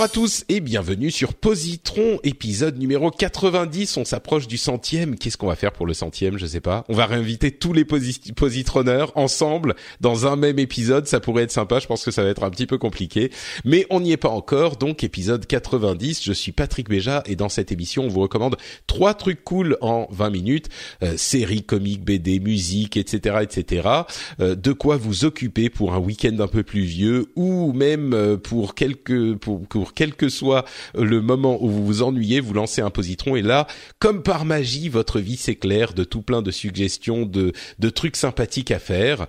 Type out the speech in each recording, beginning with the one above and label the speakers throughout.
Speaker 1: Bonjour à tous et bienvenue sur Positron, épisode numéro 90. On s'approche du centième. Qu'est-ce qu'on va faire pour le centième Je sais pas. On va réinviter tous les posi- positroneurs ensemble dans un même épisode. Ça pourrait être sympa. Je pense que ça va être un petit peu compliqué, mais on n'y est pas encore. Donc épisode 90. Je suis Patrick Béja et dans cette émission, on vous recommande trois trucs cool en 20 minutes euh, séries, BD, musique, etc., etc. Euh, de quoi vous occuper pour un week-end un peu pluvieux ou même euh, pour quelque pour, pour quel que soit le moment où vous vous ennuyez, vous lancez un positron et là, comme par magie, votre vie s'éclaire de tout plein de suggestions, de de trucs sympathiques à faire.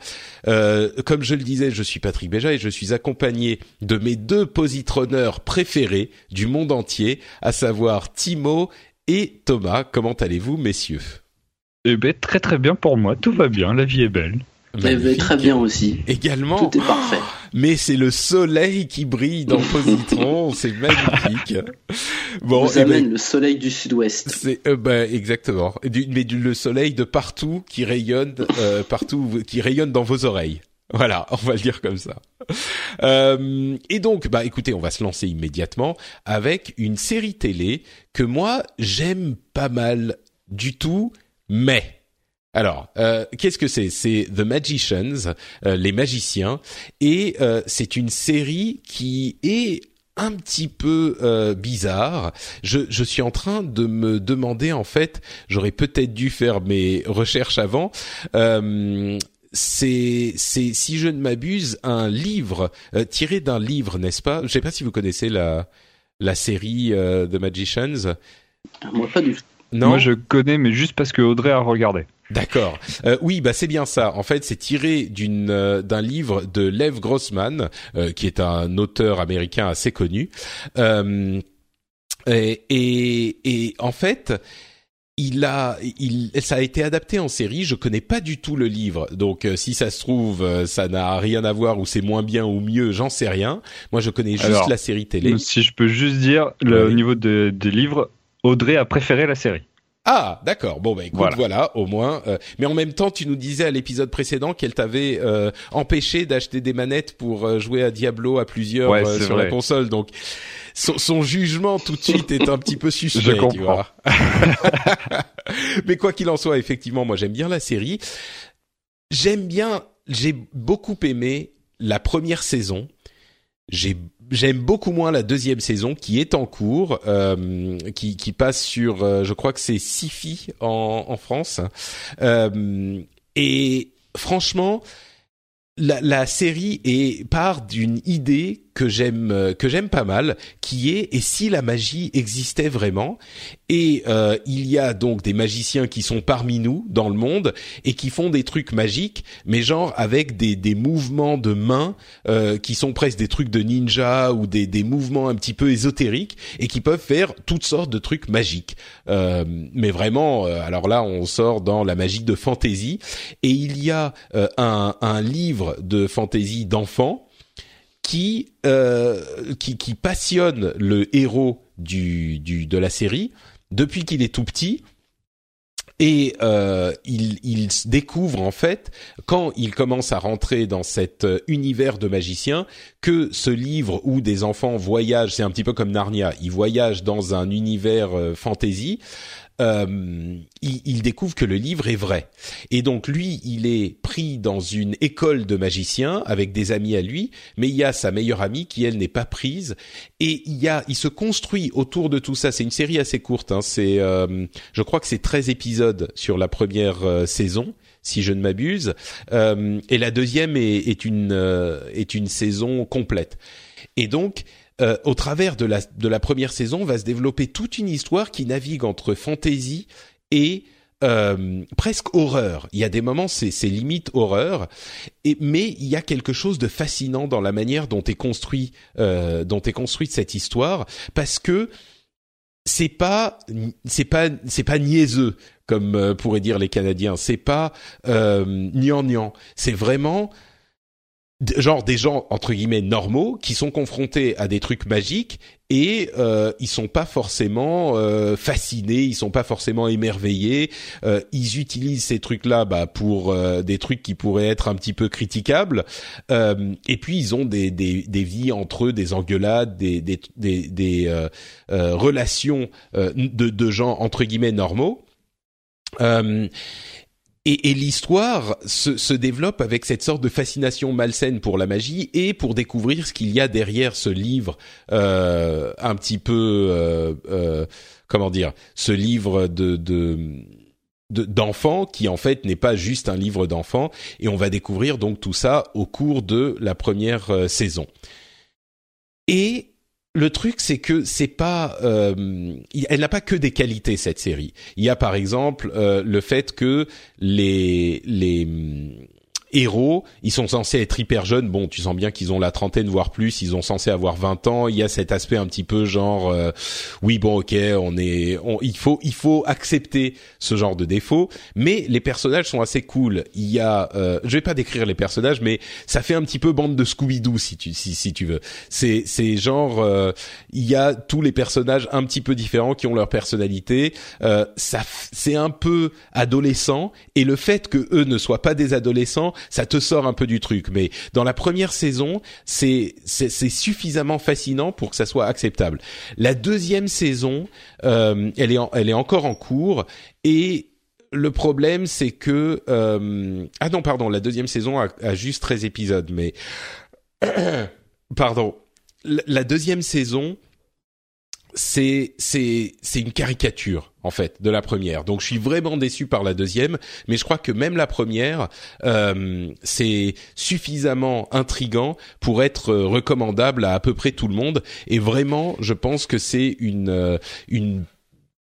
Speaker 1: Euh, comme je le disais, je suis Patrick Béja et je suis accompagné de mes deux positronneurs préférés du monde entier, à savoir Timo et Thomas. Comment allez-vous, messieurs?
Speaker 2: Eh ben, très très bien pour moi, tout va bien, la vie est belle.
Speaker 3: Eh ben,
Speaker 1: Magnifique.
Speaker 3: très bien aussi.
Speaker 1: Également.
Speaker 3: Tout est parfait.
Speaker 1: Mais c'est le soleil qui brille dans Positron, c'est magnifique. Bon,
Speaker 3: vous
Speaker 1: eh ben,
Speaker 3: amène le soleil du sud-ouest.
Speaker 1: c'est euh, bah, exactement. Du- mais du, le soleil de partout qui rayonne euh, partout, qui rayonne dans vos oreilles. Voilà, on va le dire comme ça. Euh, et donc, bah écoutez, on va se lancer immédiatement avec une série télé que moi j'aime pas mal du tout, mais alors, euh, qu'est-ce que c'est? C'est The Magicians, euh, les magiciens, et euh, c'est une série qui est un petit peu euh, bizarre. Je, je suis en train de me demander, en fait, j'aurais peut-être dû faire mes recherches avant. Euh, c'est, c'est, si je ne m'abuse, un livre euh, tiré d'un livre, n'est-ce pas? Je sais pas si vous connaissez la la série euh, The Magicians.
Speaker 3: Moi, pas du tout.
Speaker 1: Non?
Speaker 2: Moi je connais, mais juste parce que Audrey a regardé.
Speaker 1: D'accord. Euh, oui, bah c'est bien ça. En fait, c'est tiré d'une euh, d'un livre de Lev Grossman, euh, qui est un auteur américain assez connu. Euh, et, et, et en fait, il a, il, ça a été adapté en série. Je connais pas du tout le livre, donc euh, si ça se trouve, euh, ça n'a rien à voir ou c'est moins bien ou mieux, j'en sais rien. Moi, je connais juste
Speaker 2: Alors,
Speaker 1: la série télé.
Speaker 2: Si je peux juste dire, le, au niveau de- des livres, Audrey a préféré la série.
Speaker 1: Ah, d'accord. Bon, bah écoute, voilà,
Speaker 2: Voilà.
Speaker 1: au moins. euh, mais en même temps, tu nous disais à l'épisode précédent qu'elle t'avait euh, empêché d'acheter des manettes pour euh, jouer à Diablo à plusieurs
Speaker 2: Ouais,
Speaker 1: euh, sur la console. Donc, son, son jugement tout de suite est un petit peu suspect.
Speaker 2: Je
Speaker 1: tu vois. mais quoi qu'il en soit, effectivement, moi j'aime bien la série. J'aime bien. J'ai beaucoup aimé la première saison. J'ai j'aime beaucoup moins la deuxième saison qui est en cours, euh, qui, qui passe sur, euh, je crois que c'est Sifi en, en France. Euh, et franchement, la, la série est part d'une idée que j'aime euh, que j'aime pas mal, qui est et si la magie existait vraiment Et euh, il y a donc des magiciens qui sont parmi nous dans le monde et qui font des trucs magiques, mais genre avec des des mouvements de mains euh, qui sont presque des trucs de ninja ou des des mouvements un petit peu ésotériques et qui peuvent faire toutes sortes de trucs magiques. Euh, mais vraiment, euh, alors là, on sort dans la magie de fantasy et il y a euh, un un livre de fantasy d'enfants qui, euh, qui qui passionne le héros du, du de la série depuis qu'il est tout petit. Et euh, il, il découvre en fait quand il commence à rentrer dans cet euh, univers de magicien que ce livre où des enfants voyagent, c'est un petit peu comme Narnia, ils voyagent dans un univers euh, fantasy. Euh, il, il, découvre que le livre est vrai. Et donc lui, il est pris dans une école de magiciens avec des amis à lui, mais il y a sa meilleure amie qui elle n'est pas prise. Et il y a, il se construit autour de tout ça. C'est une série assez courte. Hein. C'est, euh, je crois que c'est 13 épisodes sur la première euh, saison si je ne m'abuse, euh, et la deuxième est, est une est une saison complète. Et donc, euh, au travers de la, de la première saison, va se développer toute une histoire qui navigue entre fantasy et euh, presque horreur. Il y a des moments, c'est, limite horreur, et, mais il y a quelque chose de fascinant dans la manière dont est construit, euh, dont est construite cette histoire, parce que c'est pas, c'est pas, c'est pas niaiseux comme euh, pourraient dire les Canadiens. C'est pas euh, nian C'est vraiment genre des gens entre guillemets normaux qui sont confrontés à des trucs magiques et euh, ils sont pas forcément euh, fascinés, ils sont pas forcément émerveillés. Euh, ils utilisent ces trucs-là bah, pour euh, des trucs qui pourraient être un petit peu critiquables. Euh, et puis ils ont des, des, des, vies entre eux, des engueulades, des, des, des, des relations de, de gens entre guillemets normaux. Euh, et, et l'histoire se, se, développe avec cette sorte de fascination malsaine pour la magie et pour découvrir ce qu'il y a derrière ce livre euh, un petit peu euh, euh, comment dire ce livre de, de d'enfants qui en fait n'est pas juste un livre d'enfants et on va découvrir donc tout ça au cours de la première euh, saison. Et le truc, c'est que c'est pas, euh, elle n'a pas que des qualités cette série. Il y a par exemple euh, le fait que les les héros, ils sont censés être hyper jeunes. Bon, tu sens bien qu'ils ont la trentaine voire plus. Ils sont censés avoir 20 ans. Il y a cet aspect un petit peu genre, euh, oui bon ok, on est, on, il faut il faut accepter ce genre de défaut. Mais les personnages sont assez cool. Il y a, euh, je vais pas décrire les personnages, mais ça fait un petit peu bande de Scooby Doo si tu si si tu veux. C'est c'est genre, euh, il y a tous les personnages un petit peu différents qui ont leur personnalité. Euh, ça c'est un peu adolescent et le fait que eux ne soient pas des adolescents ça te sort un peu du truc. Mais dans la première saison, c'est c'est suffisamment fascinant pour que ça soit acceptable. La deuxième saison, euh, elle est elle est encore en cours et le problème, c'est que euh, ah non pardon, la deuxième saison a juste 13 épisodes, mais pardon, la deuxième saison c'est c'est c'est une caricature en fait de la première. Donc je suis vraiment déçu par la deuxième, mais je crois que même la première euh, c'est suffisamment intrigant pour être recommandable à à peu près tout le monde. Et vraiment, je pense que c'est une euh, une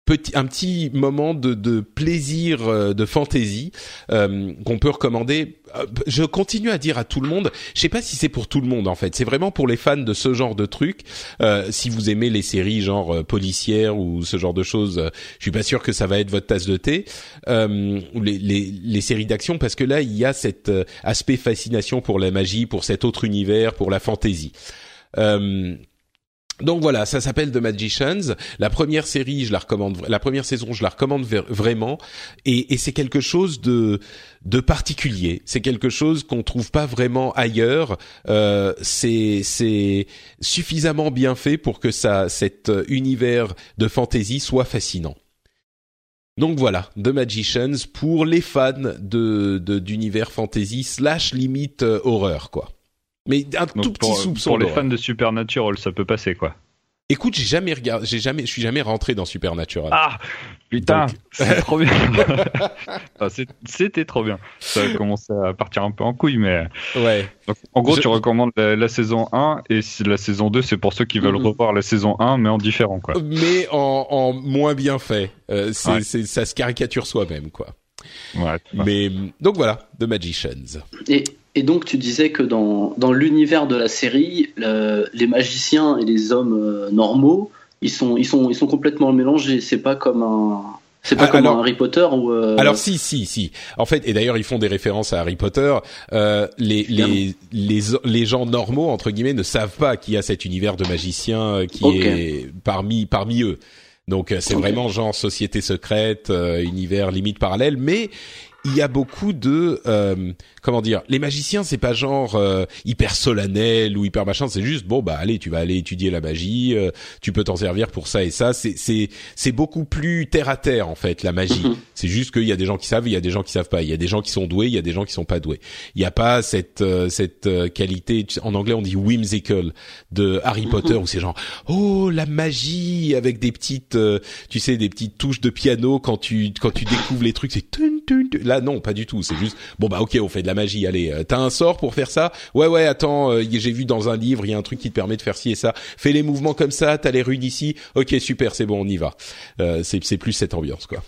Speaker 1: petit, un petit moment de, de plaisir euh, de fantaisie euh, qu'on peut recommander. Euh, je continue à dire à tout le monde. Je sais pas si c'est pour tout le monde en fait. C'est vraiment pour les fans de ce genre de trucs. Euh, si vous aimez les séries genre policières ou ce genre de choses, je suis pas sûr que ça va être votre tasse de thé. ou les, les, les séries d'action parce que là il y a cet aspect fascination pour la magie, pour cet autre univers, pour la fantaisie. Euh, donc voilà, ça s'appelle The Magicians. La première série, je la recommande. La première saison, je la recommande vraiment. Et, et c'est quelque chose de de particulier. C'est quelque chose qu'on trouve pas vraiment ailleurs. Euh, c'est suffisamment bien fait pour que ça cet univers de fantasy soit fascinant. Donc voilà, The Magicians pour les fans de d'univers fantasy slash limite euh, horreur quoi. Mais un tout petit soupçon.
Speaker 2: Pour les fans de Supernatural, ça peut passer quoi.
Speaker 1: Écoute, j'ai jamais regardé, j'ai jamais, je suis jamais rentré dans Supernatural.
Speaker 2: Ah, putain, c'est trop bien. C'était trop bien. Ça a commencé à partir un peu en couille, mais.
Speaker 1: Ouais.
Speaker 2: Donc, en gros, je... tu recommandes la, la, saison 1 et la saison 2, c'est pour ceux qui veulent revoir la saison 1, mais en différent, quoi.
Speaker 1: Mais en, en moins bien fait. Euh, ouais. ça se caricature soi-même, quoi.
Speaker 2: Ouais.
Speaker 1: Mais donc voilà, The Magicians.
Speaker 3: Et et donc tu disais que dans, dans l'univers de la série, le, les magiciens et les hommes euh, normaux, ils sont, ils sont, ils sont complètement mélangés. C'est pas comme un, c'est pas ah, comme alors, Harry Potter ou. Euh...
Speaker 1: Alors si, si, si. En fait, et d'ailleurs ils font des références à Harry Potter. Euh, les, les, les, les gens normaux entre guillemets ne savent pas qu'il y a cet univers de magiciens qui okay. est parmi parmi eux. Donc c'est okay. vraiment genre société secrète, euh, univers limite parallèle, mais il y a beaucoup de euh, comment dire les magiciens c'est pas genre euh, hyper solennel ou hyper machin c'est juste bon bah allez tu vas aller étudier la magie euh, tu peux t'en servir pour ça et ça. C'est c'est c'est beaucoup plus terre à terre en fait la magie. Mhm. c'est juste qu'il y a des gens qui savent il y a des gens qui savent pas. Il y a des gens qui sont doués il y a des gens qui sont pas doués. Il y a pas cette cette qualité en anglais on dit whimsical de Harry Potter où c'est genre oh la magie avec des petites tu sais des petites touches de piano quand tu quand tu découvres les trucs c'est là non pas du tout. C'est juste bon bah ok on fait de la magie. Allez euh, t'as un sort pour faire ça ouais ouais attends euh, j'ai vu dans un livre il y a un truc qui te permet de faire ci et ça. Fais les mouvements comme ça t'as les rues d'ici. Ok super c'est bon on y va. Euh, c'est c'est plus cette ambiance quoi.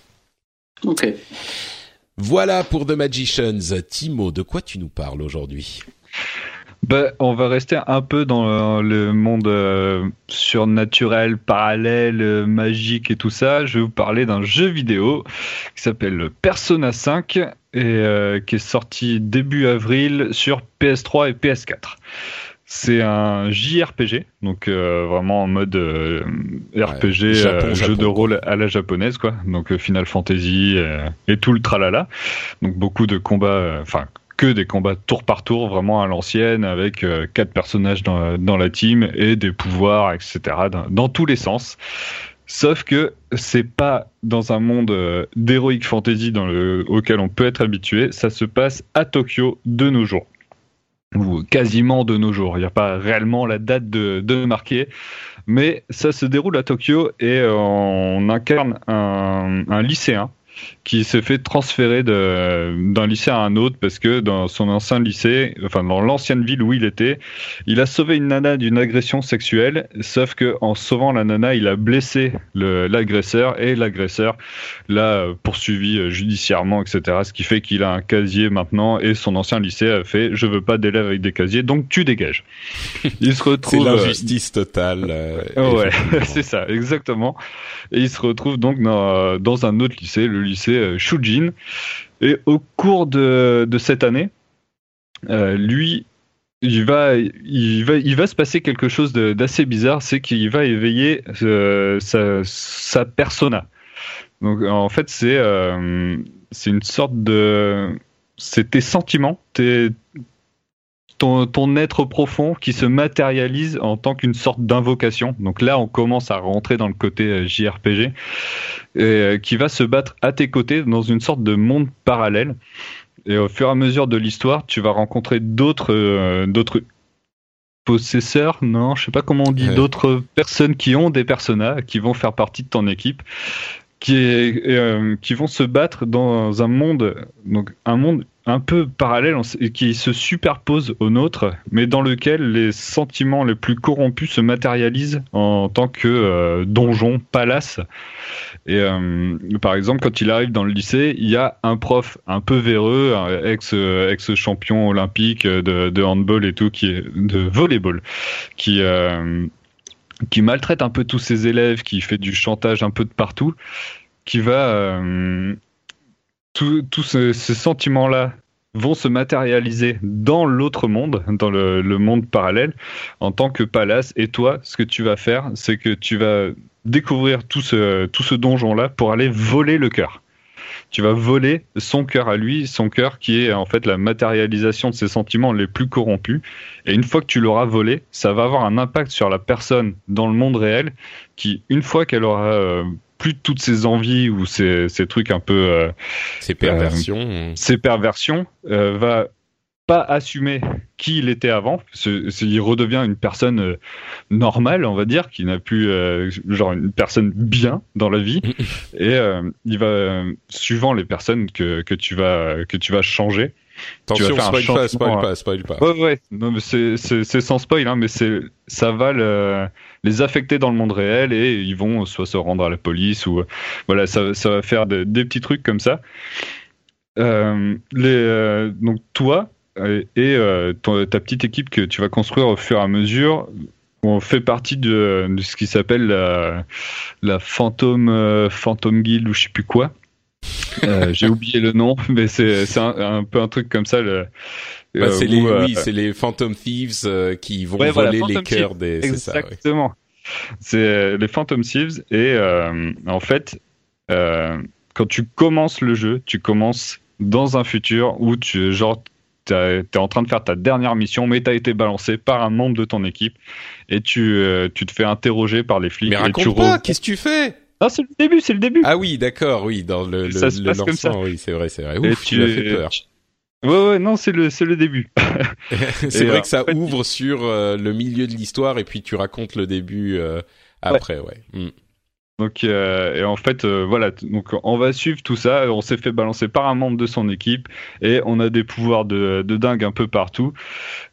Speaker 3: Ok.
Speaker 1: Voilà pour The Magicians. Timo de quoi tu nous parles aujourd'hui?
Speaker 2: Bah, on va rester un peu dans le monde euh, surnaturel, parallèle, euh, magique et tout ça. Je vais vous parler d'un jeu vidéo qui s'appelle Persona 5 et euh, qui est sorti début avril sur PS3 et PS4. C'est un JRPG, donc vraiment en mode RPG, jeu de rôle à la japonaise, quoi. Donc Final Fantasy et tout le tralala. Donc beaucoup de combats, enfin que des combats tour par tour, vraiment à l'ancienne, avec euh, quatre personnages dans, la team et des pouvoirs, etc. Dans, tous les sens. Sauf que c'est pas dans un monde euh, d'heroic fantasy auquel on peut être habitué. Ça se passe à Tokyo de nos jours ou quasiment de nos jours. Il n'y a pas réellement la date de, marquer, mais ça se déroule à Tokyo et on incarne un lycéen qui s'est fait transférer d'un lycée à un autre parce que dans son ancien lycée, enfin dans l'ancienne ville où il était, il a sauvé une nana d'une agression sexuelle, sauf que en sauvant la nana, il a blessé l'agresseur et l'agresseur l'a poursuivi judiciairement, etc. Ce qui fait qu'il a un casier maintenant et son ancien lycée a fait je veux pas d'élèves avec des casiers, donc tu dégages.
Speaker 1: Il se retrouve. C'est l'injustice totale. Euh,
Speaker 2: ouais, c'est ça, exactement. Et il se retrouve donc dans, dans un autre lycée, le lycée euh, Shujin. Et au cours de, cette année, euh, lui, il va, il, va, il va se passer quelque chose d'assez bizarre, c'est qu'il va éveiller euh, sa, persona. Donc en fait, c'est c'est une sorte de. C'est tes sentiments, tes, ton, être profond qui se matérialise en tant qu'une sorte d'invocation. Donc là, on commence à rentrer dans le côté euh, JRPG, et, euh, qui va se battre à tes côtés dans une sorte de monde parallèle. Et au fur et à mesure de l'histoire, tu vas rencontrer d'autres euh, d'autres possesseurs, non, je sais pas comment on dit, d'autres personnes qui ont des personnages, qui vont faire partie de ton équipe, qui, est, qui vont se battre dans un monde, donc un monde un peu parallèle qui se superpose au nôtre, mais dans lequel les sentiments les plus corrompus se matérialisent en tant que euh, donjon, palace. Et euh, par exemple, quand il arrive dans le lycée, il y a un prof un peu véreux, ex ex champion olympique de, handball et tout, qui est de volleyball, qui euh, qui maltraite un peu tous ses élèves, qui fait du chantage un peu de partout, qui va tous ces, sentiments-là vont se matérialiser dans l'autre monde, dans le, monde parallèle, en tant que palace. Et toi, ce que tu vas faire, c'est que tu vas découvrir tout ce, tout ce donjon-là pour aller voler le cœur. Tu vas voler son cœur à lui, son cœur qui est en fait la matérialisation de ses sentiments les plus corrompus. Et une fois que tu l'auras volé, ça va avoir un impact sur la personne dans le monde réel qui, une fois qu'elle aura plus toutes ces envies ou ces, ces trucs un peu euh,
Speaker 1: ces perversions. euh,
Speaker 2: ces perversions euh, va pas assumer qui il était avant il redevient une personne normale on va dire qui n'a plus genre une personne bien dans la vie et il va suivant les personnes que, que tu vas que tu vas changer
Speaker 1: Attention, spoil pas, spoil pas, spoil pas.
Speaker 2: Ouais, ouais. Non, mais c'est sans spoil, hein, mais c'est ça va le, les affecter dans le monde réel et ils vont soit se rendre à la police ou voilà, ça, ça va faire des petits trucs comme ça. Euh, les, euh, donc toi et euh, ta petite équipe que tu vas construire au fur et à mesure on fait partie de, de ce qui s'appelle la, la Phantom, Phantom Guild ou je sais plus quoi. Euh, j'ai oublié le nom, mais c'est un, un, peu un truc comme ça. Le,
Speaker 1: bah, c'est les, oui, c'est les Phantom Thieves qui vont voler les cœurs des.
Speaker 2: Exactement. C'est les Phantom Thieves et en fait, quand tu commences le jeu, tu commences dans un futur où tu genre t'es en train de faire ta dernière mission, mais t'as été balancé par un membre de ton équipe et tu, euh, tu te fais interroger par les flics.
Speaker 1: Mais raconte
Speaker 2: tu
Speaker 1: pas, qu'est-ce que tu fais?
Speaker 2: Ah, c'est le début, c'est le début.
Speaker 1: Ah oui, d'accord, oui, dans le, le, le lancement, oui, c'est vrai, c'est vrai. Ouf, tu, m'as fait peur.
Speaker 2: Ouais, ouais, non, c'est le, c'est le début.
Speaker 1: c'est vrai que ça ouvre sur euh, le milieu de l'histoire et puis tu racontes le début euh, après, ouais. Hmm.
Speaker 2: Donc euh, et en fait euh, voilà donc on va suivre tout ça. On s'est fait balancer par un membre de son équipe et on a des pouvoirs de, de dingue un peu partout.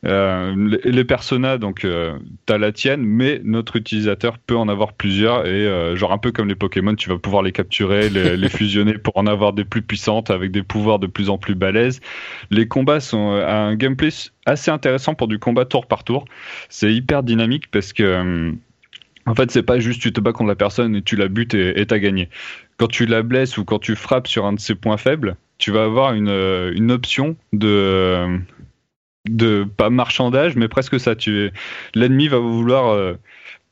Speaker 2: Euh, les, les personas donc euh, t'as la tienne mais notre utilisateur peut en avoir plusieurs et euh, genre un peu comme les Pokémon tu vas pouvoir les capturer, les, les, fusionner pour en avoir des plus puissantes avec des pouvoirs de plus en plus balèzes. Les combats sont un gameplay assez intéressant pour du combat tour par tour. C'est hyper dynamique parce que en fait, c'est pas juste tu te bats contre la personne et tu la butes et t'as gagné. Quand tu la blesses ou quand tu frappes sur un de ses points faibles, tu vas avoir une, euh, une option de de pas marchandage, mais presque ça. Tu l'ennemi va vouloir euh,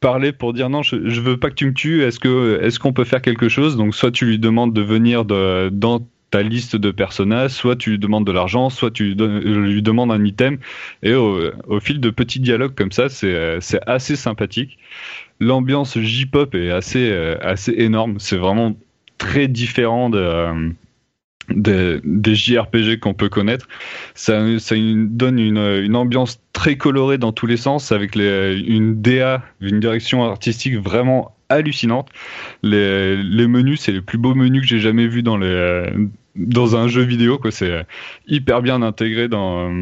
Speaker 2: parler pour dire non, je, je, veux pas que tu me tues. Est-ce que est-ce qu'on peut faire quelque chose? Donc soit tu lui demandes de venir de, dans ta liste de personnages, soit tu lui demandes de l'argent, soit tu lui demandes un item. Et au, fil de petits dialogues comme ça, c'est c'est assez sympathique l'ambiance J-pop est assez, euh, assez énorme. C'est vraiment très différent de, euh, des JRPG qu'on peut connaître. Ça, ça donne une, une, ambiance très colorée dans tous les sens, avec les, une DA, une direction artistique vraiment hallucinante. Les, les menus, c'est les plus beaux menus que j'ai jamais vus dans, les, dans un jeu vidéo. C'est hyper bien intégré dans,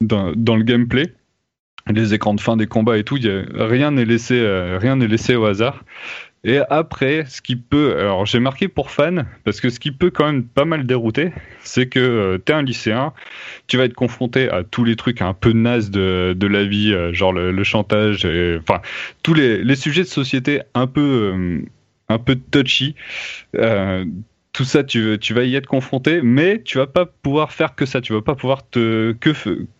Speaker 2: dans, dans le gameplay les écrans de fin des combats et tout, y a, rien n'est laissé, euh, rien n'est laissé au hasard. Et après, ce qui peut, alors j'ai marqué pour fan, parce que ce qui peut quand même pas mal dérouter, c'est que euh, t'es un lycéen, tu vas être confronté à tous les trucs un peu nazes de, de la vie, euh, genre le, chantage, enfin tous les, les sujets de société un peu, euh, un peu touchy tout ça, tu, vas y être confronté, mais tu vas pas pouvoir faire que ça. Tu vas pas pouvoir te que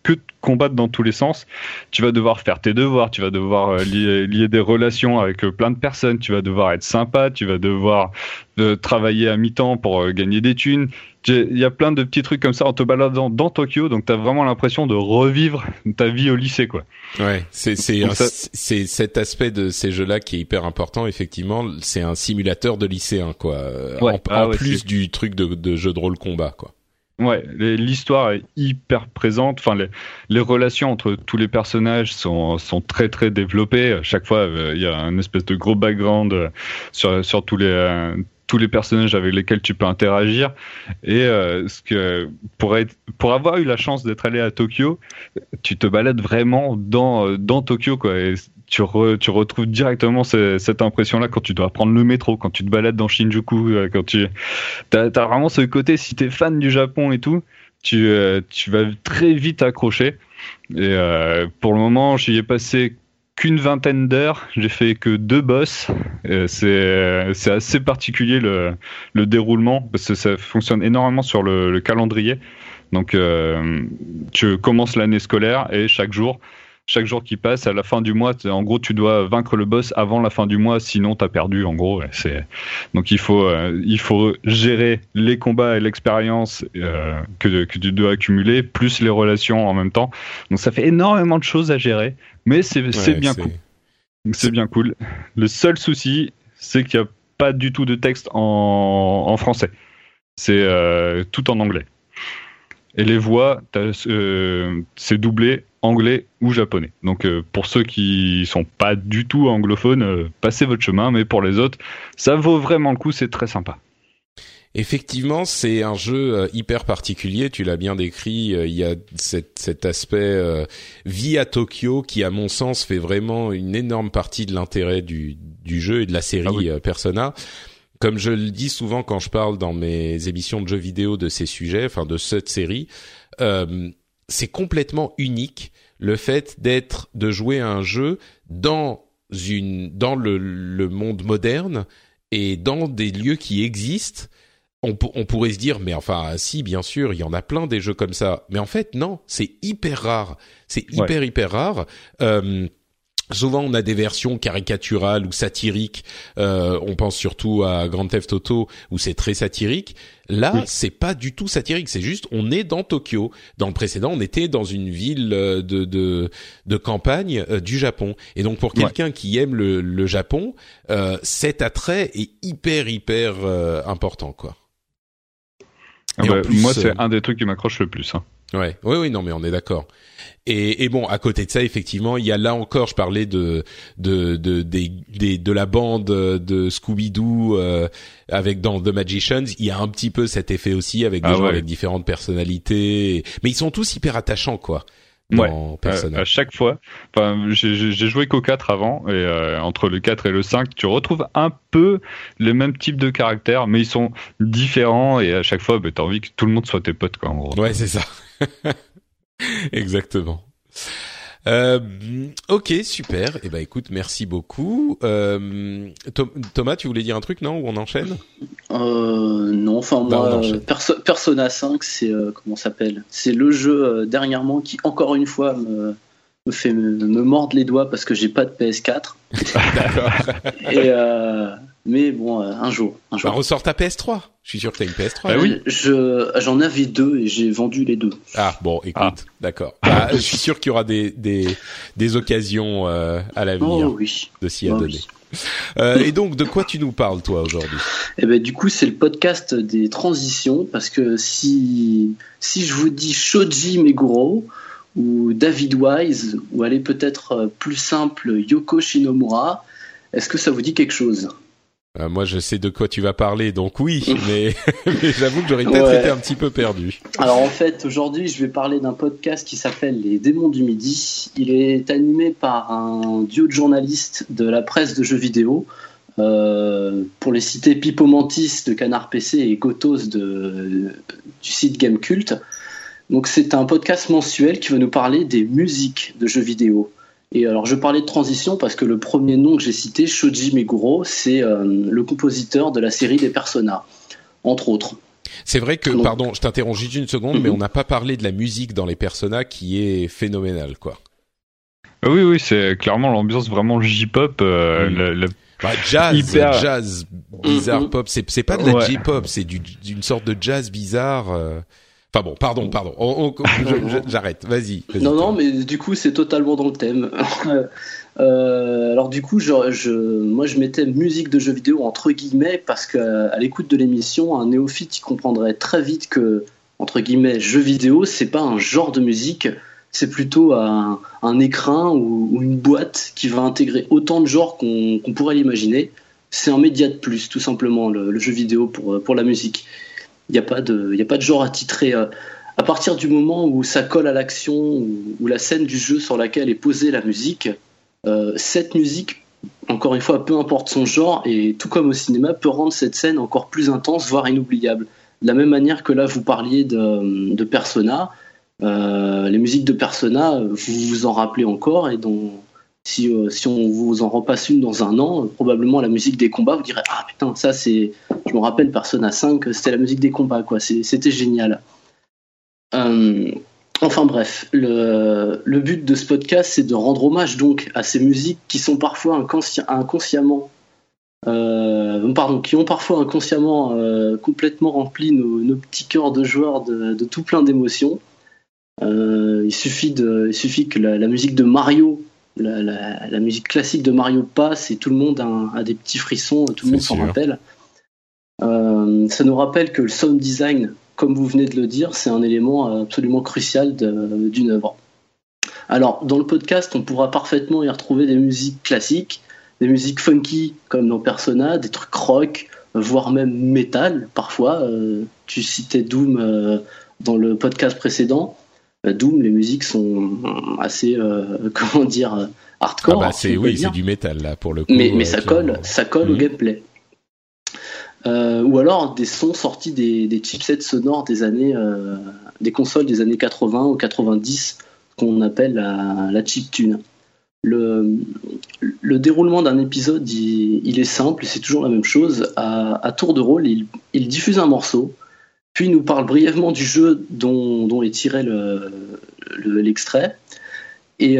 Speaker 2: que combattre dans tous les sens. Tu vas devoir faire tes devoirs. Tu vas devoir euh, lier, lier des relations avec euh, plein de personnes. Tu vas devoir être sympa. Tu vas devoir euh, travailler à mi-temps pour gagner des thunes. Il y a plein de petits trucs comme ça en te baladant dans Tokyo, donc tu as vraiment l'impression de revivre ta vie au lycée, quoi.
Speaker 1: Ouais, c'est c'est c'est cet aspect de ces jeux-là qui est hyper important. Effectivement, c'est un simulateur de lycéen, quoi. en, ah plus du truc de, de jeu de rôle combat, quoi.
Speaker 2: Ouais, l'histoire est hyper présente. Enfin, les, les, relations entre tous les personnages sont, sont très très développées. À chaque fois, euh, il y a un espèce de gros background euh, sur, sur tous les euh, tous les personnages avec lesquels tu peux interagir. Et euh, ce que pour pour avoir eu la chance d'être allé à Tokyo, tu te balades vraiment dans dans Tokyo quoi. Et tu, tu retrouves directement cette impression-là quand tu dois prendre le métro, quand tu te balades dans Shinjuku, euh, quand tu as, as, vraiment ce côté si t'es fan du Japon et tout, tu euh, tu vas très vite accrocher. Et pour le moment, j'y ai passé qu'une vingtaine d'heures. J'ai fait que deux boss. C'est c'est assez particulier le, le déroulement parce que ça fonctionne énormément sur le, le calendrier. Donc euh, tu commences l'année scolaire et chaque jour chaque jour qui passe, à la fin du mois, en gros, tu dois vaincre le boss avant la fin du mois, sinon t'as perdu. En gros, c'est donc il faut euh, il faut gérer les combats et l'expérience euh, que, que tu dois accumuler, plus les relations en même temps. Donc ça fait énormément de choses à gérer, mais c'est c'est bien cool. C'est bien cool. Le seul souci, c'est qu'il n'y a pas du tout de texte en, en français. C'est euh, tout en anglais. Et les voix, euh, c'est doublé anglais ou japonais. Donc euh, pour ceux qui sont pas du tout anglophones, euh, passez votre chemin, mais pour les autres, ça vaut vraiment le coup, c'est très sympa.
Speaker 1: Effectivement, c'est un jeu euh, hyper particulier. Tu l'as bien décrit. Il y a cet, cet aspect vie à Tokyo qui, à mon sens, fait vraiment une énorme partie de l'intérêt du, du jeu et de la série ah Persona. Comme je le dis souvent quand je parle dans mes émissions de jeux vidéo de ces sujets, enfin de cette série, euh, c'est complètement unique le fait d'être de jouer à un jeu dans une dans le, le monde moderne et dans des lieux qui existent on, on, pourrait se dire, mais enfin, si, bien sûr, il y en a plein des jeux comme ça. Mais en fait, non, c'est hyper rare. C'est hyper, hyper rare. Euh, souvent on a des versions caricaturales ou satiriques. Euh, on pense surtout à Grand Theft Auto où c'est très satirique. Là, c'est pas du tout satirique. C'est juste on est dans Tokyo. Dans le précédent, on était dans une ville de de, de campagne euh, du Japon. Et donc pour quelqu'un qui aime le, le Japon, euh, cet attrait est hyper hyper euh, important quoi.
Speaker 2: Ah bah, moi, c'est un des trucs qui m'accroche le plus. Hein.
Speaker 1: Ouais, oui, oui, non, mais on est d'accord. Et, et, bon, à côté de ça, effectivement, il y a là encore, je parlais de de de des, des de la bande de Scooby Doo euh, avec dans The Magicians, il y a un petit peu cet effet aussi avec des ah gens avec différentes personnalités, mais ils sont tous hyper attachants, quoi.
Speaker 2: Ouais, à chaque fois. Enfin, j'ai joué qu'au 4 avant, et euh, entre le 4 et le 5, tu retrouves un peu le même type de caractère, mais ils sont différents, et à chaque fois, bah, t'as envie que tout le monde soit tes potes, quoi, en gros.
Speaker 1: Ouais, c'est ça. Exactement. Euh, ok, super. Eh ben, écoute, merci beaucoup. Euh, Thomas, tu voulais dire un truc, non Ou on enchaîne?
Speaker 3: Euh, Non, enfin bah, moi, Persona 5, c'est euh, comment s'appelle? C'est le jeu euh, dernièrement qui, encore une fois, me, me fait me, mordre les doigts parce que j'ai pas de PS4. D'accord. Et mais bon, euh, un jour. Un jour.
Speaker 1: Bah, ressort ta PS3. Je suis sûr que t'as une PS3.
Speaker 3: Bah oui. Je, j'en avais deux et j'ai vendu les deux.
Speaker 1: Ah bon, écoute, ah. d'accord. Bah, je suis sûr qu'il y aura des des, des occasions euh, à l'avenir oh, oui. de s'y oh, adonner. Euh, et donc, de quoi tu nous parles, toi, aujourd'hui?
Speaker 3: Eh ben, du coup, c'est le podcast des transitions, parce que si si je vous dis Shoji Meguro ou David Wise, ou allez peut-être plus simple Yoko Shinomura, est-ce que ça vous dit quelque chose?
Speaker 1: Euh, moi, je sais de quoi tu vas parler, donc oui, mais, j'avoue que j'aurais peut-être été un petit peu perdu.
Speaker 3: Alors en fait, aujourd'hui, je vais parler d'un podcast qui s'appelle Les Démons du Midi. Il est animé par un duo de journalistes de la presse de jeux vidéo. Euh, pour les citer Pipo Mantis de Canard PC et Gotos de, du site Game Cult. Donc c'est un podcast mensuel qui va nous parler des musiques de jeux vidéo. Et alors, je parlais de transition parce que le premier nom que j'ai cité, Shoji Meguro, c'est euh, le compositeur de la série des Persona, entre autres.
Speaker 1: C'est vrai que, pardon, je t'interromps juste une seconde, mais mhm. on n'a pas parlé de la musique dans les Persona qui est phénoménale, quoi.
Speaker 2: Ah oui, oui, c'est clairement l'ambiance vraiment J-pop. Euh,
Speaker 1: mhm. bah, jazz, jazz bizarre mhm. pop. C'est pas de la J-pop, c'est d'une sorte de jazz bizarre. Euh. Enfin bon, pardon, pardon. J'arrête. Vas-y.
Speaker 3: non, non, mais du coup, c'est totalement dans le thème. euh, alors du coup, je, je, moi, je mettais musique de jeux vidéo entre guillemets parce qu'à l'écoute de l'émission, un néophyte, comprendrait très vite que entre guillemets, jeux vidéo, c'est pas un genre de musique, c'est plutôt un, un écrin ou, une boîte qui va intégrer autant de genres qu'on pourrait l'imaginer. C'est un média de plus, tout simplement, le, le jeu vidéo pour, pour la musique. N'y a, pas de, a pas de genre attitré. Euh, à partir du moment où ça colle à l'action ou, la scène du jeu sur laquelle est posée la musique, euh, cette musique, encore une fois, peu importe son genre, et tout comme au cinéma, peut rendre cette scène encore plus intense, voire inoubliable. De la même manière que là, vous parliez de, de Persona, euh, les musiques de Persona, vous vous en rappelez encore, et dont, si, euh, si on vous en repasse une dans un an, probablement la musique des combats, vous direz Ah putain, ça c'est. Je me rappelle Persona 5, c'était la musique des combats, quoi. C'était génial. Euh, enfin bref, le, but de ce podcast, c'est de rendre hommage donc à ces musiques qui sont parfois inconsciemment. Euh, pardon, qui ont parfois inconsciemment complètement rempli nos, petits cœurs de joueurs de, tout plein d'émotions. il, suffit il suffit que la musique de Mario la, musique classique de Mario passe et tout le monde a, des petits frissons, tout le monde s'en rappelle. Euh, ça nous rappelle que le sound design, comme vous venez de le dire, c'est un élément absolument crucial d'une œuvre. Alors, dans le podcast, on pourra parfaitement y retrouver des musiques classiques, des musiques funky comme dans Persona, des trucs rock, voire même metal parfois. Euh, tu citais Doom euh, dans le podcast précédent. Doom, les musiques sont assez, euh, comment dire, hardcore.
Speaker 1: Ah bah c'est oui, c'est du métal là pour le coup.
Speaker 3: Mais, mais ça colle, ça colle au mhm. gameplay. Euh, ou alors des sons sortis des, des chipsets sonores des années, euh, des consoles des années 80 ou 90 qu'on appelle la, la chiptune. Le, le déroulement d'un épisode, il, est simple, c'est toujours la même chose. À, à tour de rôle, il, il diffuse un morceau puis nous parle brièvement du jeu dont, est tiré l'extrait. Et,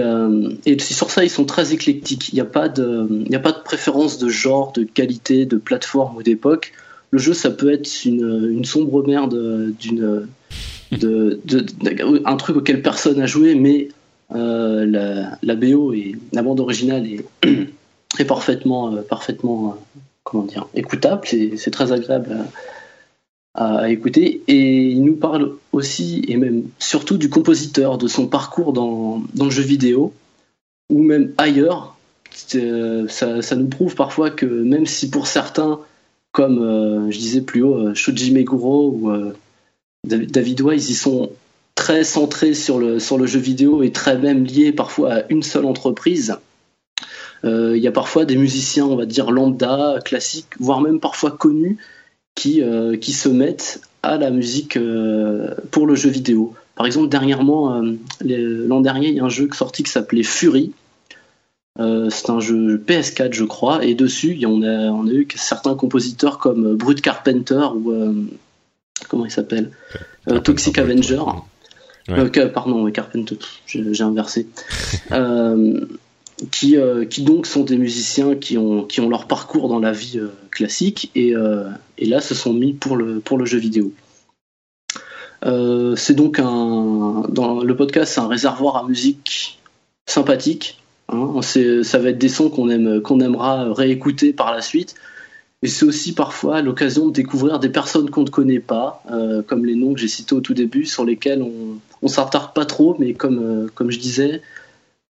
Speaker 3: et, sur ça, ils sont très éclectiques. Il n'y a, pas de, préférence de genre, de qualité, de plateforme ou d'époque. Le jeu, ça peut être une, sombre merde d'une, un truc auquel personne n'a joué, mais la, la, BO et la bande originale est, parfaitement, parfaitement comment dire, écoutable. C'est, très agréable écouter. Et il nous parle aussi, et même surtout, du compositeur, de son parcours dans, dans le jeu vidéo, ou même ailleurs. Euh, ça, ça, nous prouve parfois que même si pour certains, comme euh, je disais plus haut, euh, Shoji Meguro ou David Wise, ils sont très centrés sur le, sur le jeu vidéo et très même liés parfois à une seule entreprise. Il y a parfois des musiciens, on va dire lambda, classiques, voire même parfois connus, qui, euh, qui se mettent à la musique euh, pour le jeu vidéo. Par exemple, dernièrement, euh, l'an dernier, il y a un jeu sorti qui s'appelait Fury. c'est un jeu PS4, je crois, et dessus, on a, on a eu certains compositeurs comme Brut Carpenter ou comment il s'appelle Toxic Avenger. pardon, Carpenter, j'ai inversé. qui, euh, qui donc sont des musiciens qui ont, qui ont leur parcours dans la vie euh, classique et, euh, et, là se sont mis pour le, pour le jeu vidéo. c'est donc un, dans le podcast, c'est un réservoir à musique sympathique. Hein. ça va être des sons qu'on aime, qu'on aimera réécouter par la suite. Et c'est aussi parfois l'occasion de découvrir des personnes qu'on ne connaît pas, comme les noms que j'ai cités au tout début, sur lesquels on, on s'attarde pas trop, mais comme, je disais,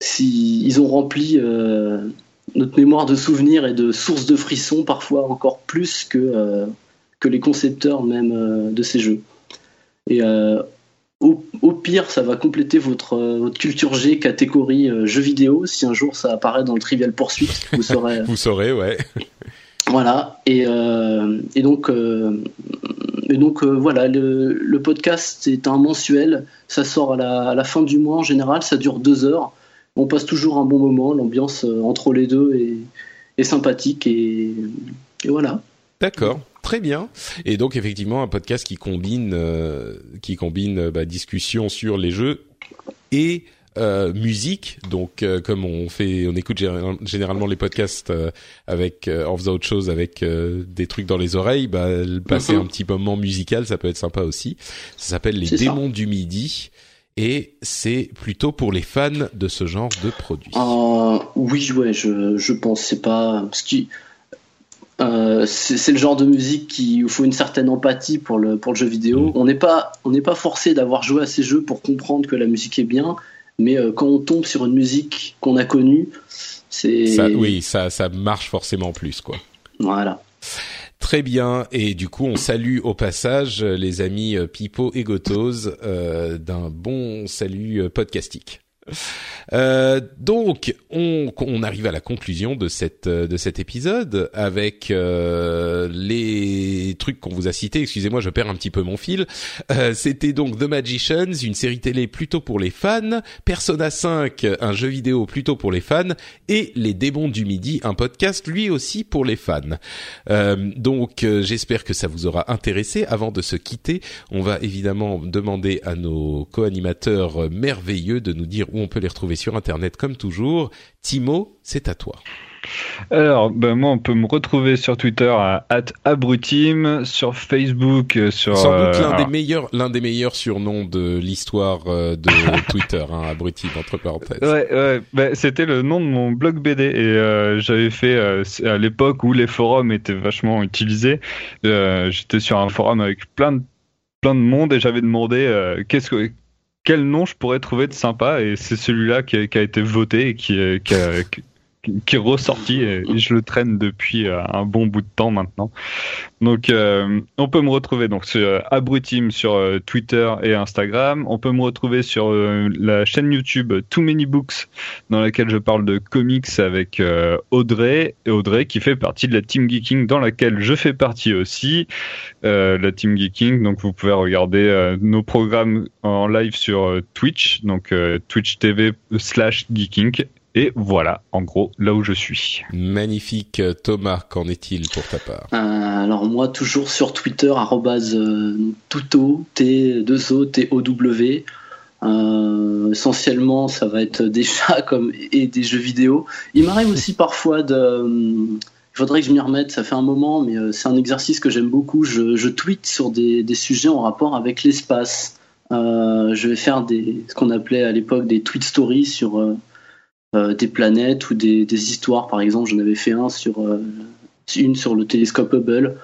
Speaker 3: si ils ont rempli euh, notre mémoire de souvenirs et de sources de frissons, parfois encore plus que, euh, que les concepteurs même euh, de ces jeux. Et au, pire, ça va compléter votre, votre culture G catégorie jeux vidéo. Si un jour ça apparaît dans le Trivial Poursuite, vous saurez.
Speaker 1: vous saurez, ouais.
Speaker 3: Voilà. Et, et donc, et donc voilà, le, le, podcast est un mensuel. Ça sort à la, à la, fin du mois en général. Ça dure deux heures on passe toujours un bon moment. L'ambiance euh, entre les deux est, sympathique et, voilà.
Speaker 1: D'accord, très bien. Et donc effectivement un podcast qui combine euh, qui combine bah, discussion sur les jeux et euh, musique. Donc comme on fait, on écoute généralement les podcasts avec en faisant autre chose avec des trucs dans les oreilles, bah, passer mm-hmm. un petit moment musical, ça peut être sympa aussi. Ça s'appelle les démons du midi et c'est plutôt pour les fans de ce genre de produit.
Speaker 3: Euh, oui, ouais, je, je pense c'est pas ce qui euh, c'est le genre de musique qui il faut une certaine empathie pour le pour le jeu vidéo. Mm. On n'est pas on n'est pas forcé d'avoir joué à ces jeux pour comprendre que la musique est bien, mais euh, quand on tombe sur une musique qu'on a connue, c'est
Speaker 1: oui ça ça marche forcément plus quoi.
Speaker 3: Voilà.
Speaker 1: Très bien, et du coup on salue au passage les amis euh, Pipo et Gotos euh, d'un bon salut euh, podcastique. Euh, donc, on, on, arrive à la conclusion de cette de cet épisode avec euh, les trucs qu'on vous a cités. Excusez-moi, je perds un petit peu mon fil. Euh, C'était donc The Magicians, une série télé plutôt pour les fans, Persona 5, un jeu vidéo plutôt pour les fans, et Les Démons du Midi, un podcast lui aussi pour les fans. Euh, donc, euh, j'espère que ça vous aura intéressé. Avant de se quitter, on va évidemment demander à nos co-animateurs merveilleux de nous dire où on peut les retrouver sur Internet comme toujours. Timo, c'est à toi.
Speaker 2: Alors, ben moi, on peut me retrouver sur Twitter à @abrutim, sur Facebook, euh, sur.
Speaker 1: Sans doute l'un euh, des meilleurs, l'un des meilleurs surnoms de l'histoire euh, de Twitter, hein, abrutim entre parenthèses.
Speaker 2: Ouais, ouais. Ben, c'était le nom de mon blog BD et j'avais fait à l'époque où les forums étaient vachement utilisés. J'étais sur un forum avec plein de plein de monde et j'avais demandé qu'est-ce que quel nom je pourrais trouver de sympa et c'est celui-là qui, a été voté et qui, qui, a, qui est ressorti et je le traîne depuis euh, un bon bout de temps maintenant. Donc euh, on peut me retrouver donc sur euh, Abrutim sur Twitter et Instagram. On peut me retrouver sur la chaîne YouTube Too Many Books dans laquelle je parle de comics avec Audrey Audrey qui fait partie de la Team Geeking dans laquelle je fais partie aussi. la Team Geeking donc vous pouvez regarder nos programmes en live sur Twitch donc Twitch TV slash Geeking et voilà, en gros, là où je suis.
Speaker 1: Magnifique. Thomas, qu'en est-il pour ta part?
Speaker 3: Euh, Alors moi, toujours sur Twitter, arrobase euh, tuto, T2O, T-O-W. essentiellement, ça va être des chats comme et des jeux vidéo. Il m'arrive aussi parfois de il faudrait que je m'y remette, ça fait un moment, mais c'est un exercice que j'aime beaucoup. Je, je tweete sur des, des, sujets en rapport avec l'espace. Euh, je vais faire des, ce qu'on appelait à l'époque des tweet stories sur euh, euh, des planètes ou des, des, histoires. Par exemple, j'en avais fait un sur une sur le télescope Hubble.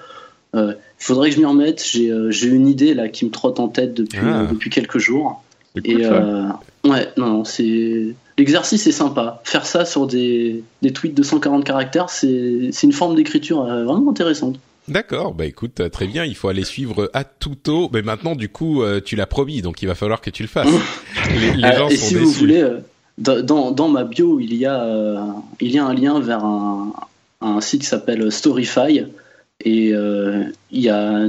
Speaker 3: Il faudrait que je m'y remette. J'ai une idée là qui me trotte en tête depuis, ah. depuis quelques jours.
Speaker 2: Et
Speaker 3: ouais, non, c'est l'exercice est sympa. Faire ça sur des, des tweets de 140 caractères, c'est une forme d'écriture vraiment intéressante.
Speaker 1: D'accord, bah écoute, euh, très bien, il faut aller suivre à Tuto. Mais maintenant, du coup, euh, tu l'as promis, donc il va falloir que tu le fasses.
Speaker 3: les, les euh, gens et sont si vous voulez, dans, dans, ma bio, il y a, il y a un lien vers un, site qui s'appelle Storyfy. Et il y a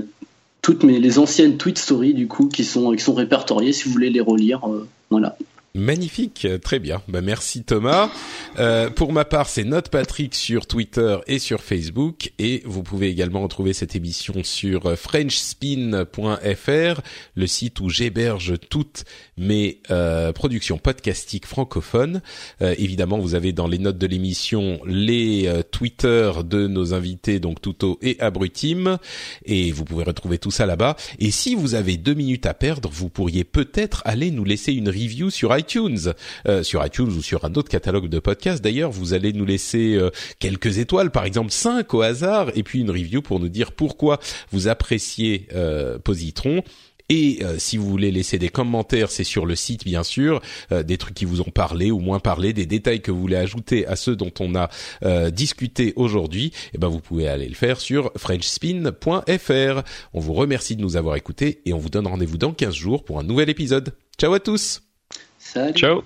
Speaker 3: toutes mes, les anciennes tweet stories, du coup, qui sont, qui sont répertoriées, si vous voulez les relire. voilà.
Speaker 1: Magnifique, très bien. Bah, merci Thomas. Euh, pour ma part, c'est Note Patrick sur Twitter et sur Facebook, et vous pouvez également retrouver cette émission sur FrenchSpin.fr, le site où j'héberge toutes mes euh, productions podcastiques francophones. Euh, évidemment, vous avez dans les notes de l'émission les euh, Twitter de nos invités, donc Tuto et Abrutim, et vous pouvez retrouver tout ça là-bas. Et si vous avez deux minutes à perdre, vous pourriez peut-être aller nous laisser une review sur iTunes iTunes, euh, sur iTunes ou sur un autre catalogue de podcasts. D'ailleurs, vous allez nous laisser euh, quelques étoiles, par exemple 5 au hasard, et puis une review pour nous dire pourquoi vous appréciez euh, Positron. Et euh, si vous voulez laisser des commentaires, c'est sur le site bien sûr, des trucs qui vous ont parlé ou moins parlé, des détails que vous voulez ajouter à ceux dont on a discuté aujourd'hui, eh ben vous pouvez aller le faire sur frenchspin.fr. On vous remercie de nous avoir écoutés et on vous donne rendez-vous dans 15 jours pour un nouvel épisode. Ciao à tous
Speaker 3: Salut.